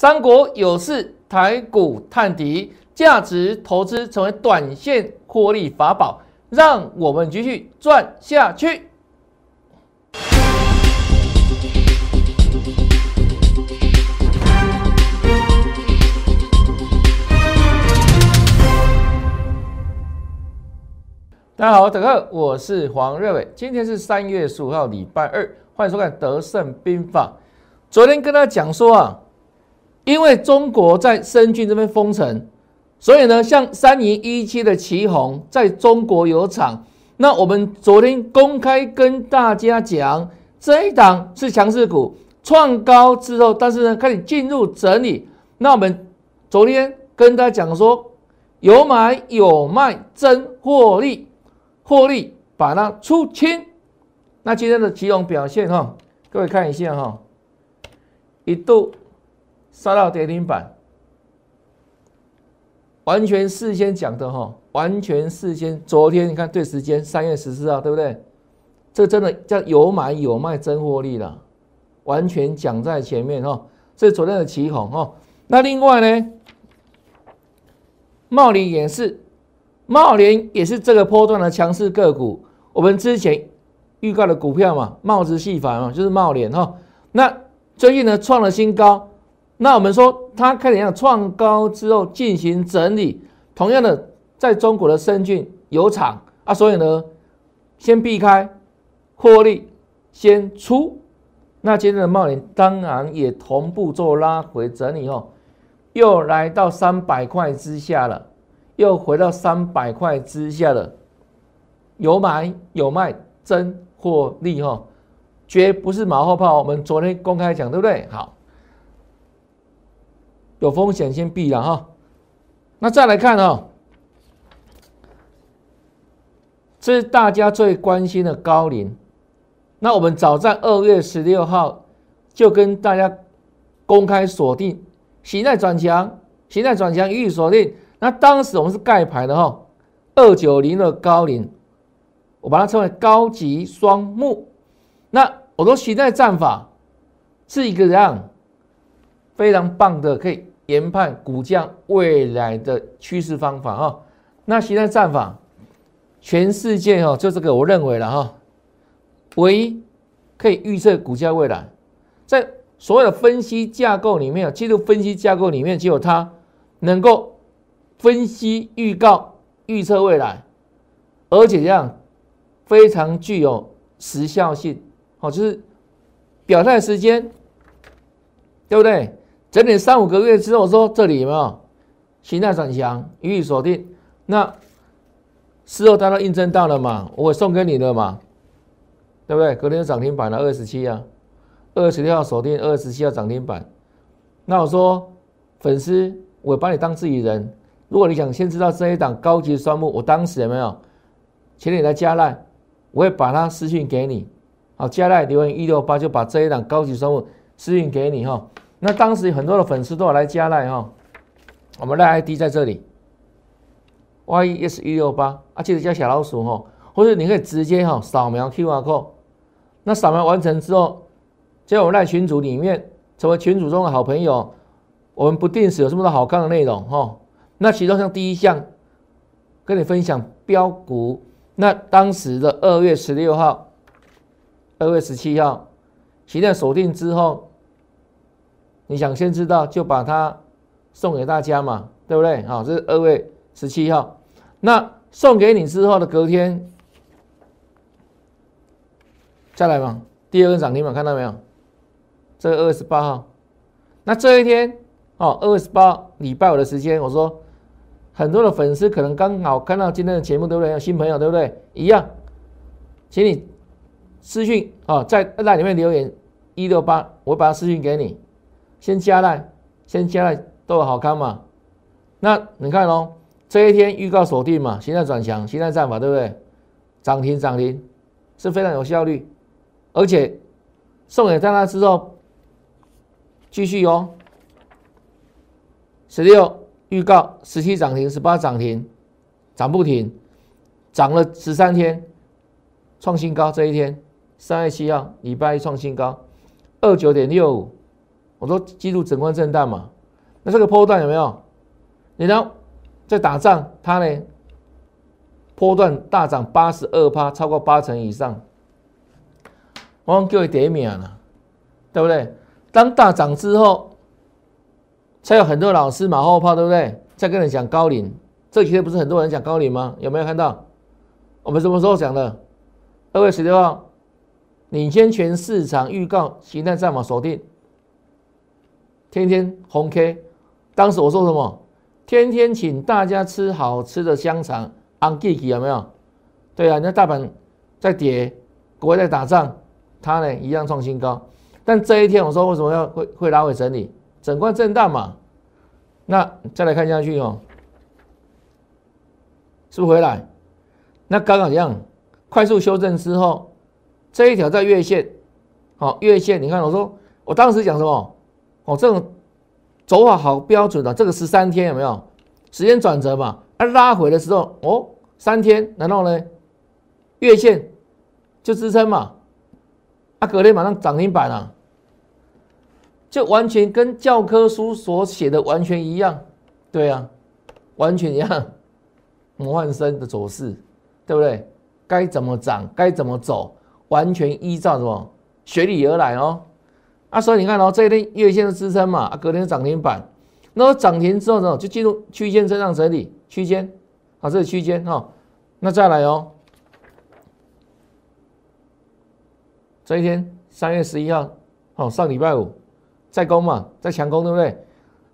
三国有事，台股探底，价值投资成为短线获利法宝，让我们继续赚下去。大家好，大家好，我是黄瑞伟，今天是三月十五号，礼拜二，欢迎收看《德胜兵法》。昨天跟大家讲说啊，因为中国在深圳这边封城，所以呢，像三零一七的旗宏在中国有厂。那我们昨天公开跟大家讲，这一档是强势股，创高之后，但是呢，开始进入整理。那我们昨天跟大家讲说，有买有卖，真获利。获利把它出清，那今天的集中表现哈，各位看一下哈，一度杀到跌停板，完全事先讲的哈，完全事先，昨天你看对时间三月十四号对不对？这真的叫有买有卖真获利了，完全讲在前面哈，这是昨天的起哄哈。那另外呢，茂林也是。茂联也是这个波段的强势个股，我们之前预告的股票嘛，帽子戏法嘛，就是茂联哈。那最近呢创了新高，那我们说它开始要创高之后进行整理，同样的在中国的深圳有厂啊，所以呢先避开获利先出。那今天的茂联当然也同步做拉回整理哦，又来到三百块之下了。又回到三百块之下了，有买有卖，真获利哈，绝不是马后炮。我们昨天公开讲，对不对？好，有风险先避了哈。那再来看哦，这是大家最关心的高龄。那我们早在二月十六号就跟大家公开锁定，形态转强，形态转强予以锁定。那当时我们是盖牌的哈，二九零的高龄，我把它称为高级双木。那我说形态战法是一个这样非常棒的，可以研判股价未来的趋势方法哈。那形态战法，全世界哈就这个我认为了哈，唯一可以预测股价未来，在所有的分析架构里面，技术分析架构里面，只有它能够。分析、预告、预测未来，而且这样非常具有时效性，好，就是表态时间，对不对？整理三五个月之后，说这里有没有形态转强，予以锁定。那事后当然印证到了嘛，我送给你的嘛，对不对？隔天涨停板了，二十七啊，二十六号锁定，二十七号涨停板。那我说粉丝，我把你当自己人。如果你想先知道这一档高级双木，我当时有没有，请你来加赖，我会把它私讯给你。好，加赖留言一六八就把这一档高级双木私讯给你哈。那当时很多的粉丝都要来加赖哈，我们的 ID 在这里，YES 一六八啊，记得加小老鼠哈，或者你可以直接哈扫描 QR code，那扫描完成之后，在我们赖群组里面成为群组中的好朋友，我们不定时有这么多好看的内容哈。那其中像第一项，跟你分享标股。那当时的二月十六号、二月十七号，期待锁定之后，你想先知道就把它送给大家嘛，对不对？好，这是二月十七号。那送给你之后的隔天，再来嘛，第二根涨停板看到没有？这二月十八号。那这一天哦，二月十八礼拜五的时间，我说。很多的粉丝可能刚好看到今天的节目，对不对？新朋友，对不对？一样，请你私讯哦，在那里面留言一六八，我把它私讯给你。先加来，先加来都有好看嘛。那你看哦，这一天预告锁定嘛，现在转强，现在战法，对不对？涨停涨停是非常有效率，而且送给大家之后继续哦，十六。预告十七涨停，十八涨停，涨不停，涨了十三天，创新高。这一天三月七号礼拜一创新高，二九点六五，我说记录整关震荡嘛。那这个波段有没有？你呢，在打仗，它呢，波段大涨八十二趴，超过八成以上。我叫你点名了，对不对？当大涨之后，才有很多老师马后炮，对不对？在跟你讲高龄，这几天不是很多人讲高龄吗？有没有看到？我们什么时候讲的？二月十六号，领先全市场预告，形态战法锁定，天天红 K。当时我说什么？天天请大家吃好吃的香肠，on g 有没有？对啊，那大盘在跌，国外在打仗。它呢一样创新高，但这一天我说为什么要会会拉回整理，整块震荡嘛？那再来看下去哦，是不是回来？那刚刚一样，快速修正之后，这一条在月线，好月线，你看我说我当时讲什么？哦，这种走法好标准的，这个十三天有没有时间转折嘛？它拉回的时候，哦，三天，然后呢，月线就支撑嘛？啊，隔天马上涨停板了，就完全跟教科书所写的完全一样，对啊，完全一样，魔幻生的走势，对不对？该怎么涨，该怎么走，完全依照什么学理而来哦。啊，所以你看哦，这一天月线的支撑嘛，啊，隔天涨停板，那涨停之后呢，就进入区间震荡整理区间，啊，这是区间哈，那再来哦。这一天三月十一号，哦上礼拜五再攻嘛，再强攻对不对？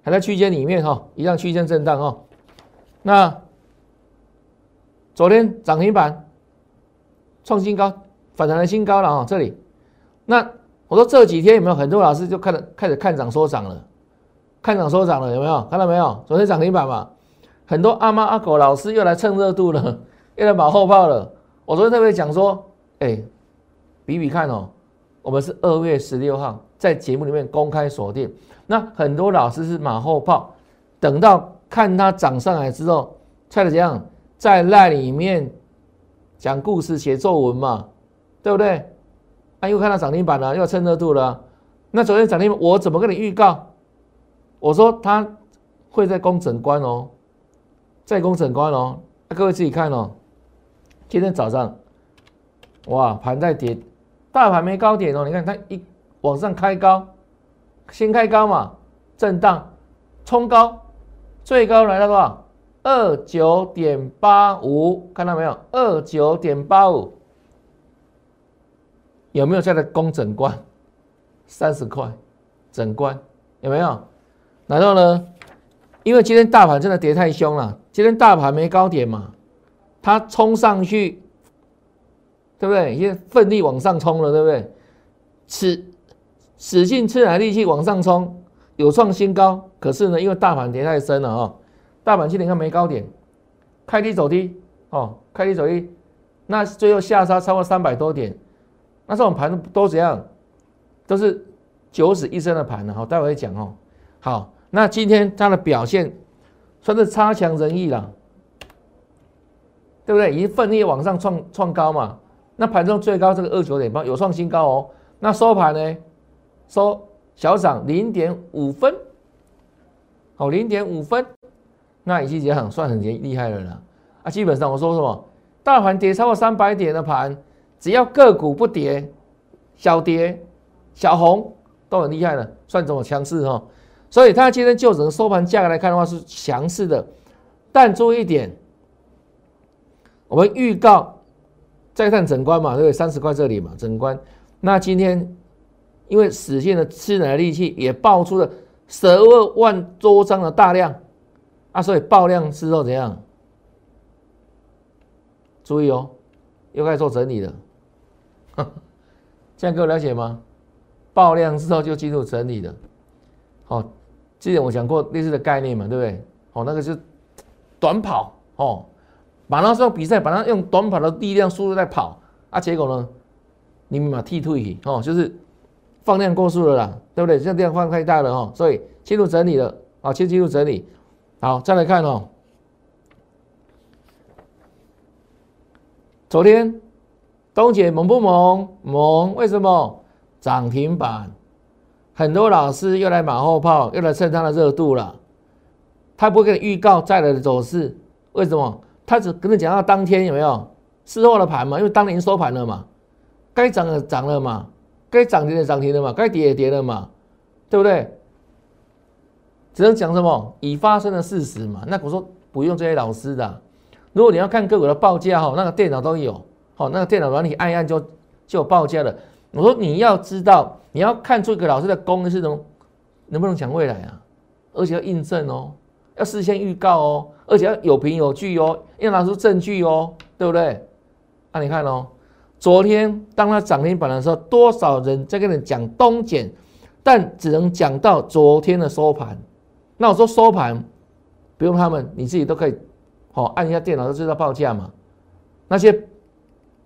还在区间里面哈，一样区间震荡哈。那昨天涨停板创新高，反弹的新高了哈。这里，那我说这几天有没有很多老师就看了开始看涨说涨了，看涨说涨了有没有？看到没有？昨天涨停板嘛，很多阿妈阿狗老师又来蹭热度了，又来马后炮了。我昨天特别讲说，哎。比比看哦，我们是二月十六号在节目里面公开锁定，那很多老师是马后炮，等到看它涨上来之后，才怎样在赖里面讲故事写作文嘛，对不对？啊，又看到涨停板了，又蹭热度了。那昨天涨停板，我怎么跟你预告？我说它会在攻整关哦，在攻整关哦。各位自己看哦，今天早上，哇，盘在跌。大盘没高点哦，你看它一往上开高，先开高嘛，震荡冲高，最高来到多少？二九点八五，看到没有？二九点八五，有没有在的攻整关？三十块，整关有没有？然后呢？因为今天大盘真的跌太凶了，今天大盘没高点嘛，它冲上去。对不对？因为奋力往上冲了，对不对？使使劲吃奶力气往上冲，有创新高。可是呢，因为大盘跌太深了哦，大盘今天看没高点，开低走低哦，开低走低，那最后下杀超过三百多点，那这种盘都怎样？都是九死一生的盘了。好，待会会讲哦。好，那今天它的表现算是差强人意了，对不对？已经奋力往上创创高嘛。那盘中最高这个二九点八有创新高哦，那收盘呢？收小涨零点五分，好零点五分，那已经也很算很厉害了啦。啊，基本上我说什么？大盘跌超过三百点的盘，只要个股不跌，小跌小红都很厉害了，算怎么强势哈？所以它今天就整个收盘价格来看的话是强势的，但注意一点，我们预告。再看整关嘛，对不对？三十块这里嘛，整关。那今天因为实现了吃奶的力气，也爆出了十二万多张的大量啊，所以爆量之后怎样？注意哦，又开始做整理了。这样各位了解吗？爆量之后就进入整理了。好，之前我讲过类似的概念嘛，对不对？哦，那个是短跑哦。马拉松比赛，把它用短跑的力量速度在跑啊，结果呢，你们嘛踢退哦，就是放量过速了啦，对不对？这量放太大了哦，所以进入整理了啊，先进入整理。好，再来看哦，昨天东姐猛不猛？猛，为什么涨停板？很多老师又来马后炮，又来蹭他的热度了。他不会给你预告再来的走势，为什么？他只跟你讲到当天有没有事后的盘嘛？因为当年收盘了嘛，该涨的涨了嘛，该涨停的涨停了嘛，该跌也跌了嘛，对不对？只能讲什么已发生的事实嘛。那我说不用这些老师的，如果你要看个股的报价哈，那个电脑都有，好，那个电脑软体按一按就就有报价了。我说你要知道，你要看出一个老师的功是能能不能讲未来啊，而且要印证哦，要事先预告哦，而且要有凭有据哦，要拿出证据哦，对不对？那你看哦，昨天当他涨停板的时候，多少人在跟你讲东减，但只能讲到昨天的收盘。那我说收盘不用他们，你自己都可以，好按一下电脑就知道报价嘛。那些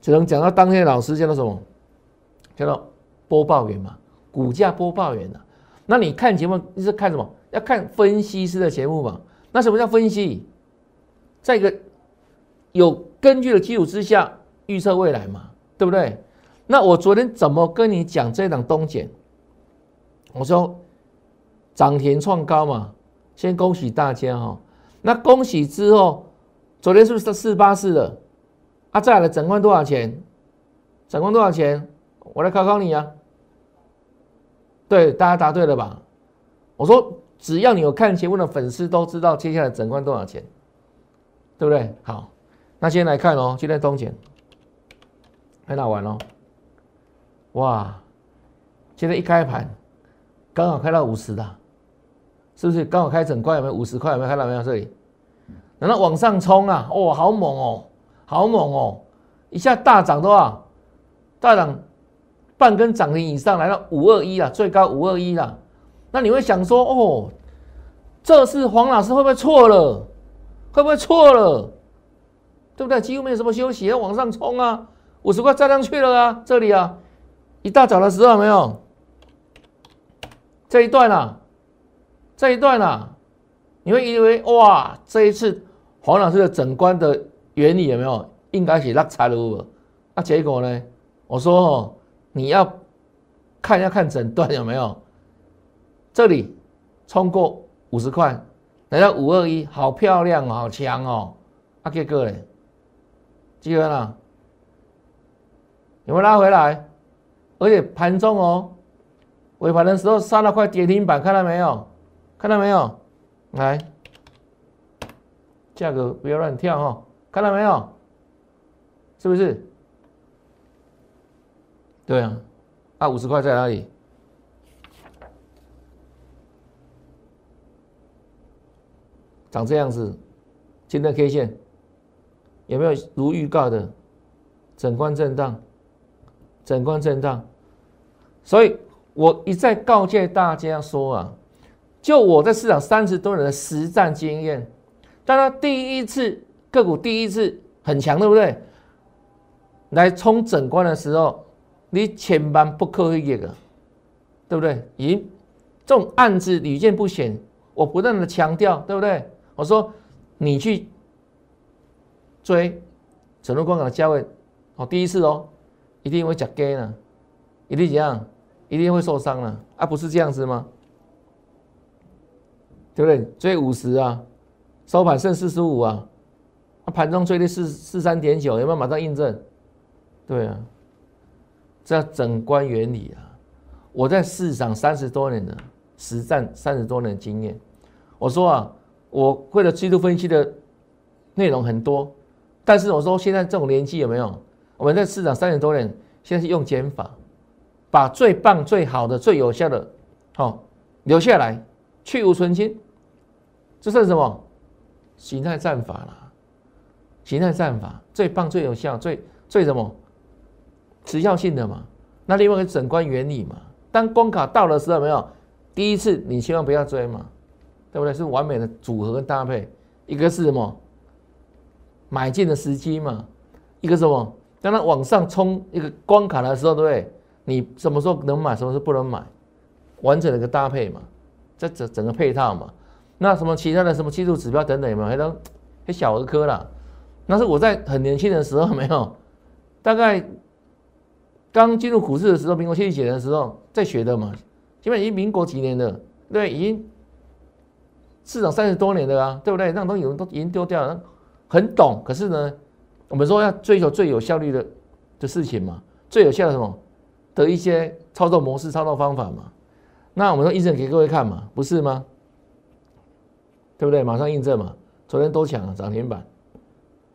只能讲到当天的老师叫做什么？叫做播报员嘛，股价播报员的。那你看节目你是看什么？要看分析师的节目嘛。那什么叫分析？在一个有根据的基础之下预测未来嘛，对不对？那我昨天怎么跟你讲这档东检？我说涨停创高嘛，先恭喜大家哈。那恭喜之后，昨天是不是四八四的？啊，再来整冠多少钱？整冠多少钱？我来考考你啊！对，大家答对了吧？我说，只要你有看节目的粉丝都知道接下来整冠多少钱，对不对？好，那先来看哦，今天东钱很好玩哦。哇，现在一开盘刚好开到五十的，是不是？刚好开整块有没有？五十块有没有看到没有？这里，然后往上冲啊！哦，好猛哦，好猛哦！一下大涨多少？大涨。半根涨停以上来到五二一了，最高五二一了。那你会想说，哦，这次黄老师会不会错了？会不会错了？对不对？几乎没有什么休息，要往上冲啊！五十块站上去了啊！这里啊，一大早的时候没有这一段啊，这一段啊，你会以为哇，这一次黄老师的整关的原理有没有应该是拉财路？那结果呢？我说哦。你要看要看整段有没有？这里冲过五十块，来到五二一，好漂亮，好强哦！阿 K 哥嘞，记得了？有没有拉回来？而且盘中哦，尾盘的时候杀了块跌停板，看到没有？看到没有？来，价格不要乱跳哈，看到没有？是不是？对啊，啊五十块在哪里？长这样子，今天 K 线有没有如预告的整关震荡？整关震荡，所以我一再告诫大家说啊，就我在市场三十多年的实战经验，当他第一次个股第一次很强，对不对？来冲整关的时候。你千万不可以这个，对不对？咦，这种案子屡见不鲜，我不断的强调，对不对？我说你去追整路光港的价位，哦，第一次哦，一定会假 gay 呢，一定怎样？一定会受伤了啊？不是这样子吗？对不对？追五十啊，收盘剩四十五啊，盘中追的四四三点九，有没有马上印证？对啊。这整关原理啊！我在市场三十多年的实战，三十多年的经验。我说啊，我会的技术分析的内容很多，但是我说现在这种年纪有没有？我们在市场三十多年，现在是用减法，把最棒、最好的、最有效的，好留下来，去无存菁。这算什么？形态战法了。形态战法最棒、最有效、最最什么？时效性的嘛，那另外一个整关原理嘛，当关卡到的时候，没有第一次你千万不要追嘛，对不对？是完美的组合跟搭配，一个是什么买进的时机嘛，一个什么当它往上冲一个关卡的时候，对不对？你什么时候能买，什么时候不能买，完整的一个搭配嘛，这整整个配套嘛，那什么其他的什么技术指标等等有没有？还都小儿科啦，那是我在很年轻的时候没有，大概。刚进入股市的时候，民国七几年的时候在学的嘛，现基本已经民国几年了，对，已经市场三十多年了啊，对不对？那东西我们都已经丢掉了，很懂。可是呢，我们说要追求最有效率的的事情嘛，最有效的什么的一些操作模式、操作方法嘛。那我们说印证给各位看嘛，不是吗？对不对？马上印证嘛。昨天都抢了涨停板，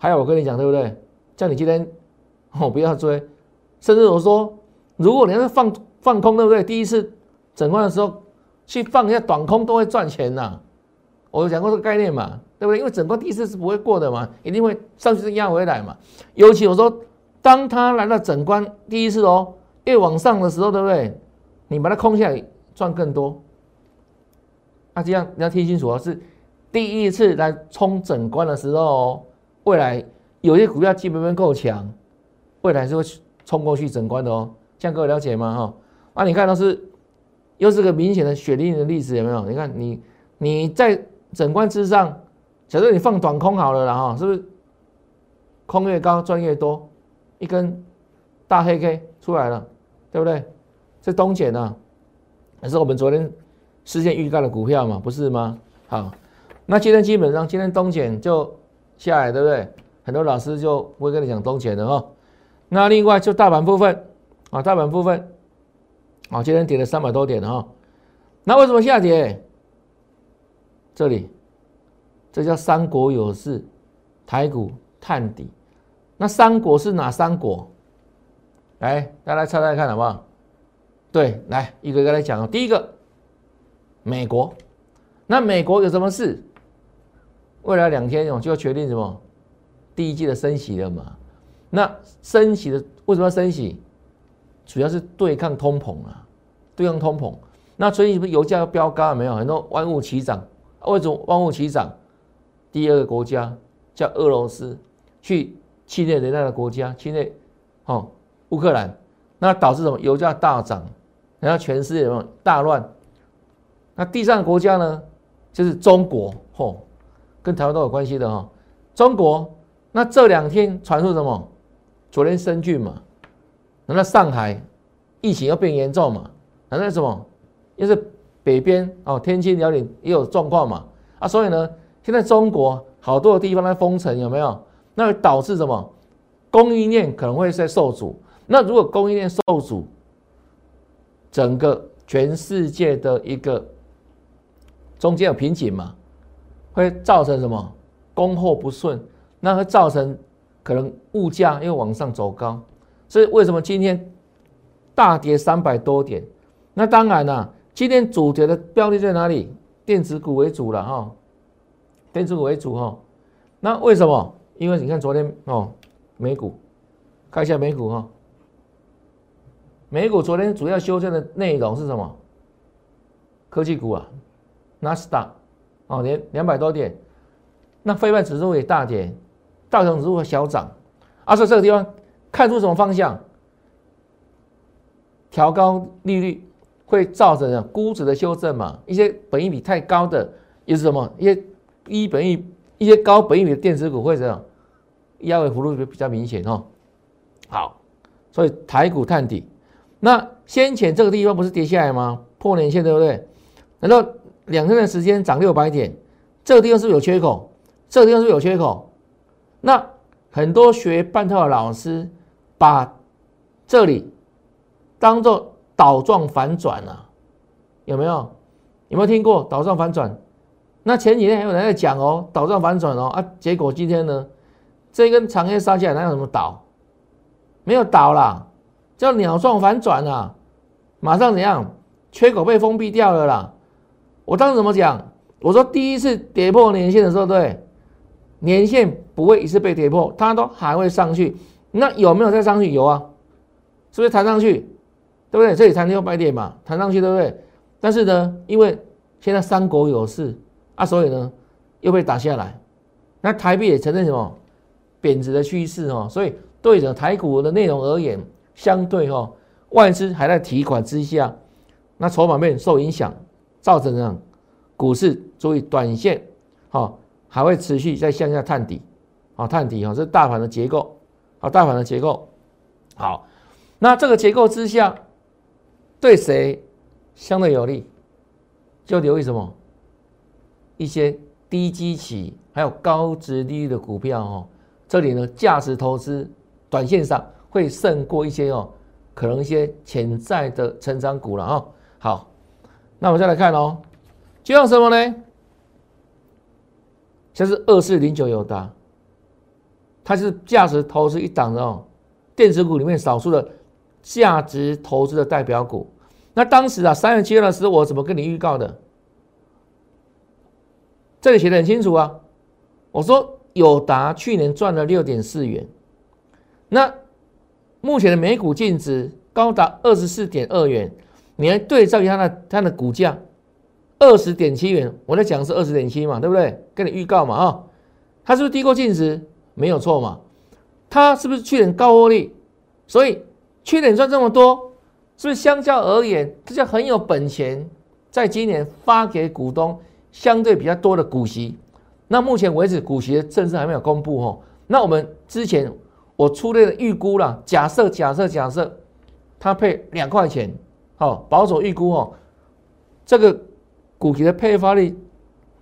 还有我跟你讲，对不对？叫你今天哦不要追，甚至我说，如果你要是放放空，对不对？第一次整关的时候去放一下短空都会赚钱呐。我有讲过这个概念嘛，对不对？因为整关第一次是不会过的嘛，一定会上去再压回来嘛。尤其我说，当它来到整关第一次哦，越往上的时候，对不对？你把它空下来赚更多。啊，这样你要听清楚哦，是。第一次来冲整关的时候，未来有些股票基本面够强，未来是会冲过去整关的哦。这样各位了解吗？哈，啊，你看到是又是个明显的血淋淋的例子，有没有？你看你你在整关之上，假设你放短空好了啦，哈，是不是空越高赚越多？一根大黑 K 出来了，对不对？这东碱呢，还是我们昨天事先预告的股票嘛，不是吗？好。那今天基本上，今天东减就下来，对不对？很多老师就不会跟你讲东减的哈。那另外就大盘部分啊，大盘部分啊，今天跌了三百多点哈。那为什么下跌？这里，这叫三国有事，台股探底。那三国是哪三国？来，大家来猜猜看好不好？对，来一个一个来讲哦。第一个，美国。那美国有什么事？未来两天哦，就要决定什么？第一季的升息了嘛？那升息的为什么要升息？主要是对抗通膨啊，对抗通膨。那所以不是油价要飙高了没有？很多万物齐涨，为什么万物齐涨？第二个国家叫俄罗斯去侵略人家的国家，侵略哦乌克兰，那导致什么？油价大涨，然后全世界什么大乱？那第三个国家呢？就是中国，哦！跟台湾都有关系的哈，中国那这两天传出什么？昨天深圳嘛，那上海疫情要变严重嘛？那那什么？又是北边哦，天气辽宁也有状况嘛？啊，所以呢，现在中国好多的地方在封城，有没有？那会导致什么？供应链可能会在受阻。那如果供应链受阻，整个全世界的一个中间有瓶颈嘛？会造成什么供货不顺？那会造成可能物价又往上走高，所以为什么今天大跌三百多点？那当然了，今天主角的标的在哪里？电子股为主了哈，电子股为主哈。那为什么？因为你看昨天哦，美股看一下美股哈，美股昨天主要修正的内容是什么？科技股啊，纳斯达。哦，连两百多点，那非万指数也大跌，道琼指数小涨，啊，所以这个地方看出什么方向？调高利率会造成估值的修正嘛？一些本益比太高的，也是什么？一些低本益、一些高本益比的电子股会这样压尾幅度比较明显哦。好，所以台股探底，那先前这个地方不是跌下来吗？破年线对不对？难道？两天的时间涨六百点，这个地方是不是有缺口？这个地方是不是有缺口？那很多学半套的老师把这里当做倒状反转啊，有没有？有没有听过倒状反转？那前几天还有人在讲哦，倒状反转哦啊，结果今天呢，这根长黑杀下来，哪有什么倒？没有倒啦，叫鸟状反转啊，马上怎样？缺口被封闭掉了啦。我当时怎么讲？我说第一次跌破年线的时候，对，年线不会一次被跌破，它都还会上去。那有没有再上去？有啊，是不是弹上去？对不对？这里弹六百点嘛，弹上去，对不对？但是呢，因为现在三国有事啊，所以呢又被打下来。那台币也承认什么贬值的趋势哦，所以对着台股的内容而言，相对哦外资还在提款之下，那筹码面受影响。造成呢，股市注意短线，好还会持续在向下探底，好探底哈，这是大盘的结构，好大盘的结构，好，那这个结构之下，对谁相对有利，就留意什么？一些低基期还有高值利率的股票哦。这里呢，价值投资短线上会胜过一些哦，可能一些潜在的成长股了啊。好，那我们再来看哦，就像什么呢？像是二四零九有达，它是价值投资一档的哦，电子股里面少数的价值投资的代表股。那当时啊，三月七号的时候，我怎么跟你预告的？这里写的很清楚啊，我说友达去年赚了六点四元，那目前的每股净值高达二十四点二元，你来对照一下它它的股价。二十点七元，我在讲是二十点七嘛，对不对？跟你预告嘛啊，它是不是低过净值？没有错嘛。它是不是去年高获利？所以去年赚这么多，是不是相较而言，这就很有本钱，在今年发给股东相对比较多的股息？那目前为止股息的正式还没有公布哦。那我们之前我粗略的预估了，假设假设假设，它配两块钱，哦保守预估哦，这个。股息的配发率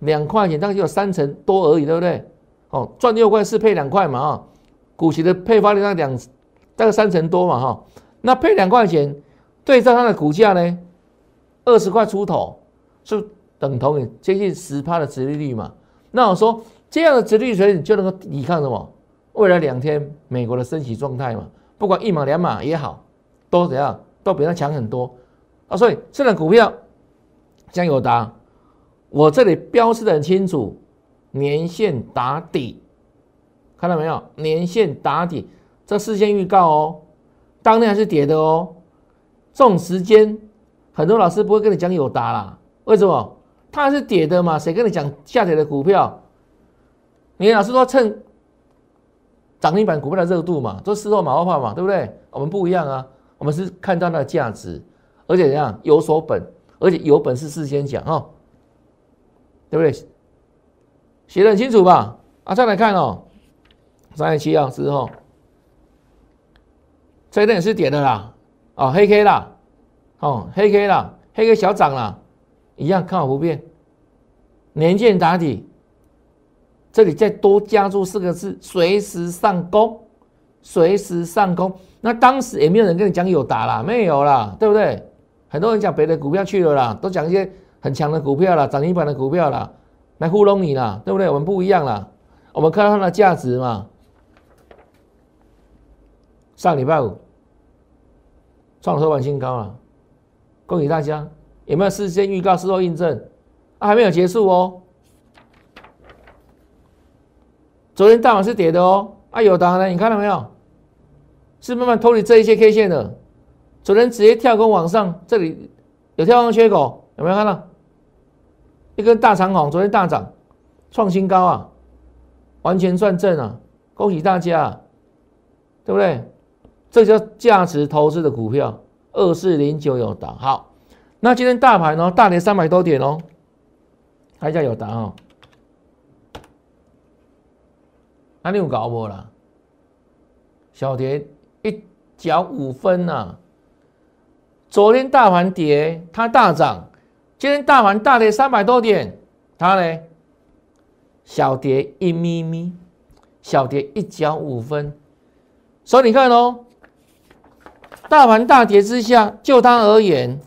两块钱，大概就有三成多而已，对不对？哦，赚六块是配两块嘛啊，股息的配发率那两大概三成多嘛哈，那配两块钱对照它的股价呢，二十块出头，是等同于接近十趴的殖利率嘛？那我说这样的殖利率水准就能够抵抗什么？未来两天美国的升息状态嘛，不管一码两码也好，都怎样都比它强很多啊，所以这档股票。将有达，我这里标示的很清楚，年线打底，看到没有？年线打底，这事先预告哦，当天还是跌的哦。这种时间，很多老师不会跟你讲有达啦，为什么？它还是跌的嘛，谁跟你讲下跌的股票？你老师说趁涨停板股票的热度嘛，都事后马后炮嘛，对不对？我们不一样啊，我们是看到它的价值，而且怎样有所本。而且有本事事先讲哦，对不对？写的很清楚吧？啊，再来看哦，三十七号之后，这边也是点的啦，哦，黑 K 啦，哦，黑 K 啦，黑 K 小涨啦，一样看好不变，年见打底，这里再多加注四个字：随时上攻，随时上攻。那当时也没有人跟你讲有打啦，没有啦，对不对？很多人讲别的股票去了啦，都讲一些很强的股票啦，涨停板的股票啦，来糊弄你啦，对不对？我们不一样啦，我们看到它的价值嘛。上礼拜五创收盘新高了，恭喜大家！有没有事先预告、事后印证？啊，还没有结束哦。昨天大盘是跌的哦，啊，有的呢，你看到没有？是慢慢脱离这一些 K 线的。昨天直接跳空往上，这里有跳空缺口，有没有看到？一根大长虹，昨天大涨，创新高啊，完全转正啊！恭喜大家，啊对不对？这叫价值投资的股票，二四零九有达。好，那今天大盘呢？大跌三百多点哦，还叫有达哦。那你有搞不啦？小跌一角五分呐。昨天大盘跌，它大涨；今天大盘大跌三百多点，它呢小跌一咪咪，小跌一角五分。所以你看哦，大盘大跌之下，就它而言，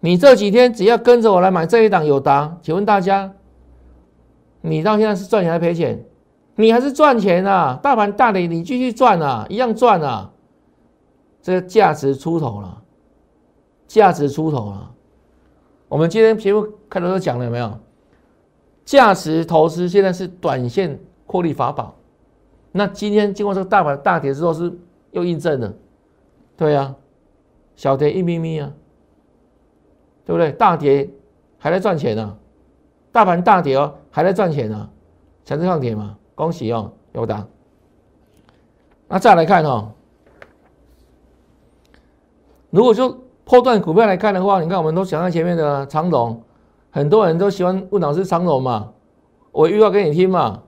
你这几天只要跟着我来买这一档有达，请问大家，你到现在是赚钱还是赔钱？你还是赚钱啊！大盘大跌，你继续赚啊，一样赚啊。这个价值出头了，价值出头了。我们今天节目开头都讲了有没有？价值投资现在是短线获利法宝。那今天经过这个大盘大跌之后，是又印证了。对呀，小跌一咪咪啊，对不对？大跌还在赚钱呢，大盘大跌哦，还在赚钱呢，强势抗跌嘛，恭喜哦，有答。那再来看哦。如果说破断股票来看的话，你看我们都想在前面的长龙，很多人都喜欢问老师长龙嘛，我预告给你听嘛。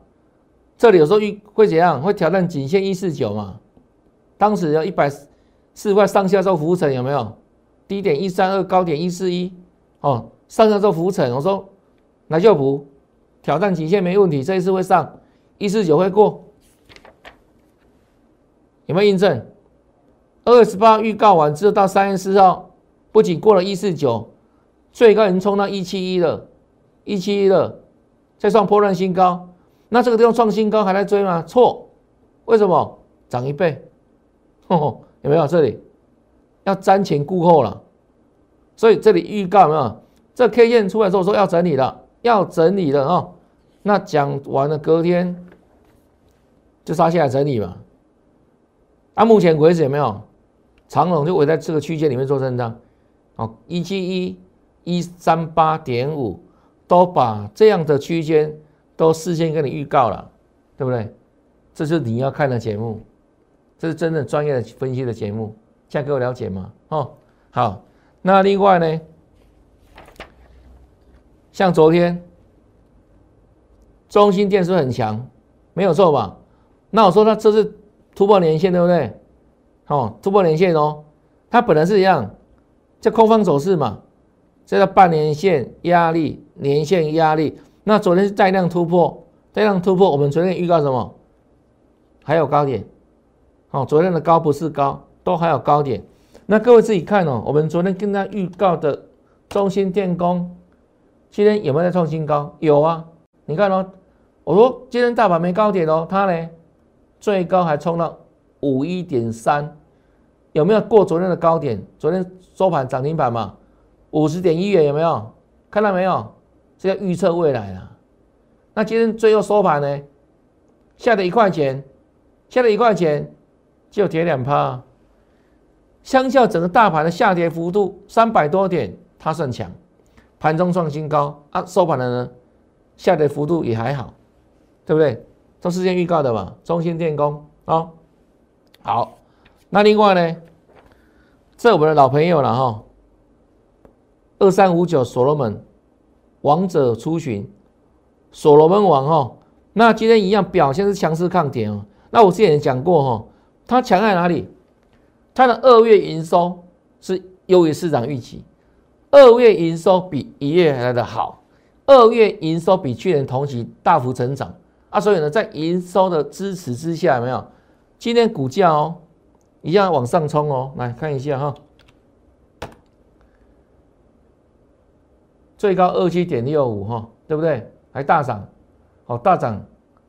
这里有时候预会怎样？会挑战颈线一四九嘛？当时要一百四块上下做浮沉有没有？低点一三二，高点一四一，哦，上下做浮沉，我说那就补，挑战极限没问题，这一次会上一四九会过，有没有印证？二十八预告完之后，到三月四号，不仅过了一四九，最高已经冲到一七一了，一七一了，再创破烂新高，那这个地方创新高还在追吗？错，为什么？涨一倍，有没有？这里要瞻前顾后了，所以这里预告没有？这 K 线出来之后说要整理了，要整理了哦。那讲完了，隔天就杀下来整理嘛。啊，目前为止有没有？长龙就围在这个区间里面做震荡，哦，一七一、一三八点五，都把这样的区间都事先跟你预告了，对不对？这是你要看的节目，这是真的专业的分析的节目，这样给我了解吗？哦，好，那另外呢，像昨天中心电是很强，没有错吧？那我说它这是突破年线，对不对？哦，突破年线哦，它本来是一样，叫空方走势嘛，这叫半年线压力、年线压力。那昨天是带量突破，带量突破，我们昨天预告什么？还有高点，哦，昨天的高不是高，都还有高点。那各位自己看哦，我们昨天跟他预告的中心电工，今天有没有在创新高？有啊，你看哦，我说今天大盘没高点哦，它呢最高还冲到五一点三。有没有过昨天的高点？昨天收盘涨停板嘛，五十点一元有没有？看到没有？这要预测未来啊。那今天最后收盘呢？下了一块钱，下了一块钱就跌两趴。相较整个大盘的下跌幅度三百多点，它算强。盘中创新高啊，收盘的呢下跌幅度也还好，对不对？都事先预告的嘛。中心电工啊，好。那另外呢，这我们的老朋友了哈，二三五九所罗门王者出巡，所罗门王哈，那今天一样表现是强势抗跌哦。那我之前讲过哈，它强在哪里？它的二月营收是优于市场预期，二月营收比一月来的好，二月营收比去年同期大幅成长啊，所以呢，在营收的支持之下，有没有？今天股价哦。一样往上冲哦，来看一下哈，最高二七点六五哈，对不对？还大涨，哦大涨，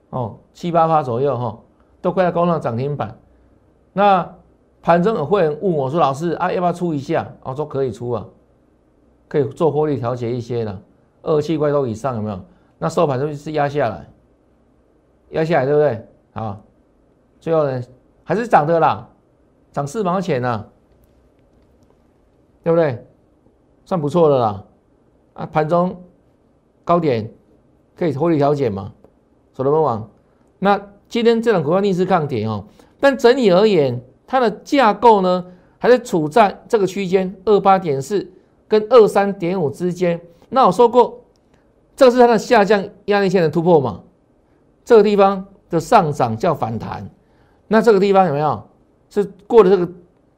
哦七八八左右哈，都快要攻上涨停板。那盘中有会员问我说：“老师啊，要不要出一下？”我说：“可以出啊，可以做获利调节一些的，二七块多以上有没有？那收盘就是压下来，压下来对不对？好，最后呢还是涨的啦。”涨四毛钱呢，对不对？算不错的啦。啊，盘中高点可以获利调节嘛？所罗门网。那今天这种股票逆势抗跌哦，但整体而言，它的架构呢，还是处在这个区间二八点四跟二三点五之间。那我说过，这是它的下降压力线的突破嘛？这个地方的上涨叫反弹，那这个地方有没有？是过了这个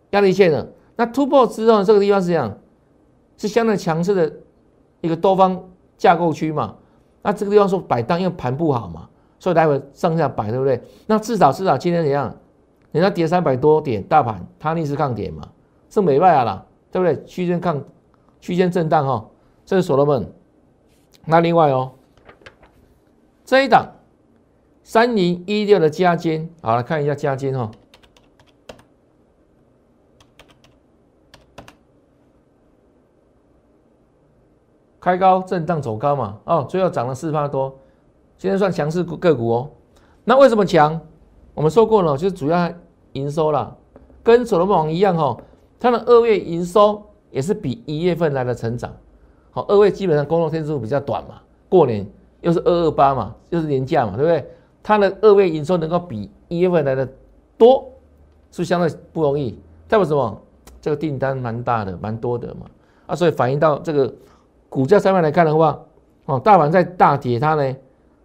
压力线了，那突破之后，这个地方是这样，是相当强势的一个多方架构区嘛？那这个地方说摆荡，因为盘不好嘛，所以待会上下摆，对不对？那至少至少今天怎样？人家跌三百多点，大盘它逆势抗跌嘛，是美败啊啦，对不对？区间抗区间震荡哈，这是所罗门。那另外哦，这一档三零一六的加金，好来看一下加金哈。开高震荡走高嘛，哦，最后涨了四趴多，今天算强势个股哦。那为什么强？我们说过了，就是主要营收啦，跟所罗门王一样哈，它的二月营收也是比一月份来的成长。好，二月基本上工作天数比较短嘛，过年又是二二八嘛，又是年假嘛，对不对？它的二月营收能够比一月份来的多，是相对不容易。代表什么？这个订单蛮大的，蛮多的嘛，啊，所以反映到这个。股价上面来看的话，哦，大盘在大跌，它呢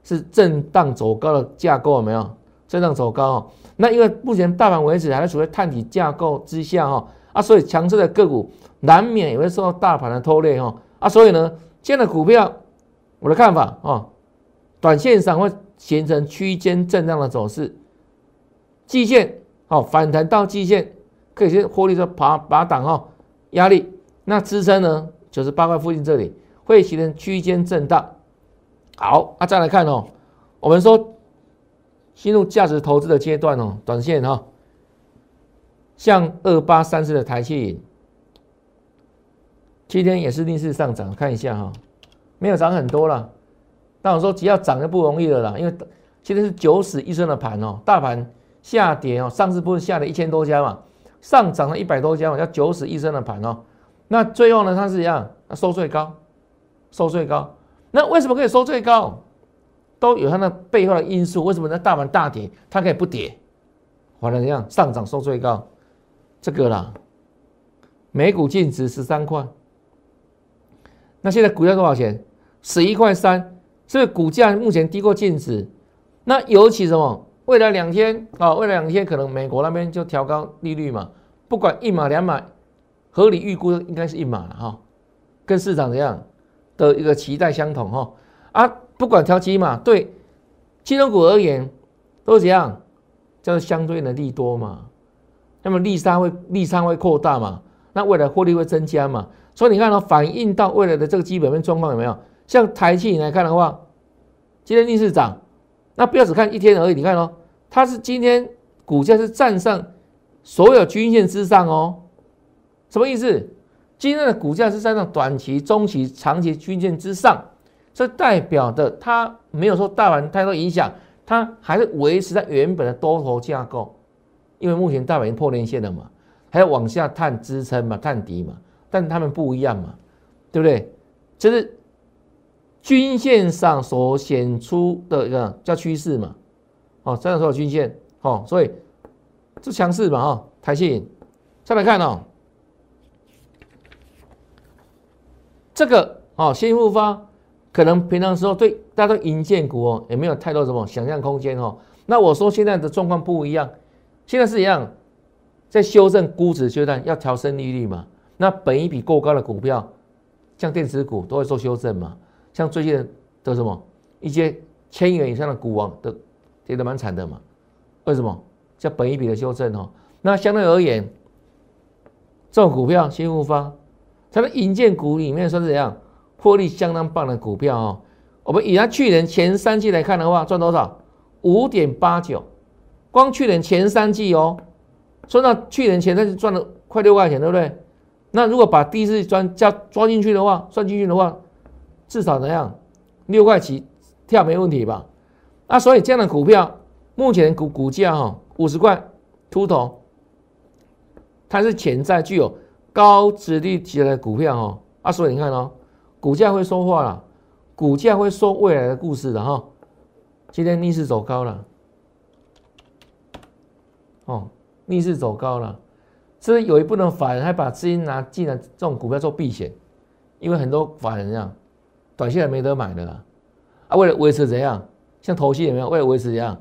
是震荡走高的架构，有没有？震荡走高哦。那因为目前大盘为止还是处在探底架构之下哈，啊，所以强势的个股难免也会受到大盘的拖累哈啊，所以呢，这样的股票，我的看法啊，短线上会形成区间震荡的走势，季线好反弹到季线，可以先获利说爬拔档哈压力，那支撑呢？九十八块附近这里会形成区间震荡。好，那再来看哦，我们说进入价值投资的阶段哦，短线哈。像二八三四的台气，今天也是逆势上涨，看一下哈，没有涨很多了。但我说只要涨就不容易了啦，因为今天是九死一生的盘哦，大盘下跌哦，上次不是下了一千多家嘛，上涨了一百多家嘛，叫九死一生的盘哦。那最后呢，它是一样，收最高，收最高。那为什么可以收最高？都有它的背后的因素。为什么那大盘大跌，它可以不跌，反而一样上涨收最高？这个啦，每股净值十三块，那现在股价多少钱？十一块三，所以股价目前低过净值。那尤其什么？未来两天啊，未来两天可能美国那边就调高利率嘛，不管一码两码，合理预估应该是一码了哈，跟市场这样的一个期待相同哈。啊，不管调几码，对金融股而言都是怎样？叫做相对应的利多嘛。那么利差会利差会扩大嘛？那未来获利会增加嘛？所以你看哦，反映到未来的这个基本面状况有没有？像台气来看的话，今天逆势涨，那不要只看一天而已。你看哦，它是今天股价是站上所有均线之上哦，什么意思？今天的股价是站上短期、中期、长期均线之上，这代表的它没有受大盘太多影响，它还是维持在原本的多头架构。因为目前大盘已经破连线了嘛，还要往下探支撑嘛，探底嘛，但他们不一样嘛，对不对？就是均线上所显出的一个叫趋势嘛，哦，这样说均线，哦，所以这强势嘛，哈，台信，再来看哦，这个哦，新复发可能平常时候对大家都银建股哦，也没有太多什么想象空间哦。那我说现在的状况不一样。现在是一样，在修正估值阶段要调升利率嘛？那本一比过高的股票，像电子股都会做修正嘛？像最近的什么一些千元以上的股王的跌得蛮惨的嘛？为什么？叫本一比的修正哦。那相对而言，这种股票新复发，它的银建股里面算是怎样？获利相当棒的股票哦。我们以它去年前三季来看的话，赚多少？五点八九。光去年前三季哦，说到去年前三季赚了快六块钱，对不对？那如果把第一次赚加抓进去的话，算进去的话，至少怎样？六块起跳没问题吧？那所以这样的股票，目前股股价哈五十块秃头，它是潜在具有高值率起来的股票哦。啊，所以你看哦，股价会说话了，股价会说未来的故事的哈。今天逆势走高了。哦，逆势走高了，所以有一部分法人还把资金拿进来这种股票做避险，因为很多法人这样，短线没得买的啊，啊，为了维持怎样，像投信有没有？为了维持怎样，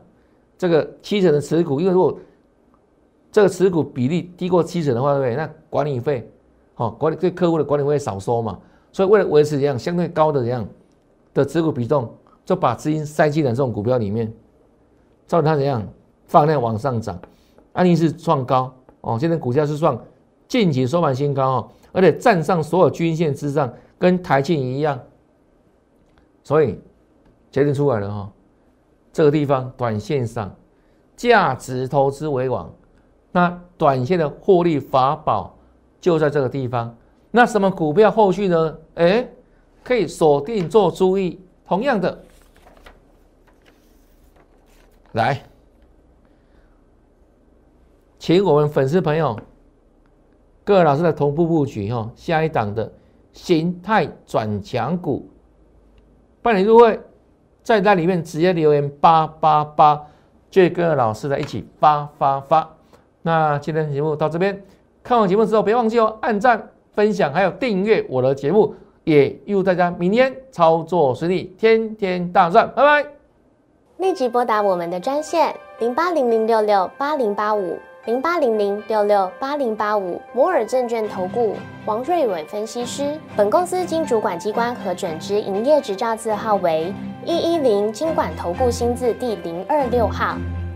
这个七成的持股，因为如果这个持股比例低过七成的话，对不对？那管理费，哦，管理对客户的管理费少收嘛，所以为了维持这样相对高的这样的持股比重，就把资金塞进了这种股票里面，造成它怎样放量往上涨。安利是创高哦，现在股价是创近期收盘新高哦，而且站上所有均线之上，跟台庆一样，所以决定出来了哈。这个地方短线上价值投资为王，那短线的获利法宝就在这个地方。那什么股票后续呢？哎，可以锁定做注意。同样的，来。请我们粉丝朋友、各位老师的同步布局哈，下一档的形态转强股办理入会，在那里面直接留言八八八，就跟老师的一起发发发。那今天节目到这边，看完节目之后别忘记哦，按赞、分享还有订阅我的节目，也预祝大家明天操作顺利，天天大赚，拜拜！立即拨打我们的专线零八零零六六八零八五。零八零零六六八零八五摩尔证券投顾王瑞伟分析师。本公司经主管机关核准之营业执照字号为一一零金管投顾新字第零二六号。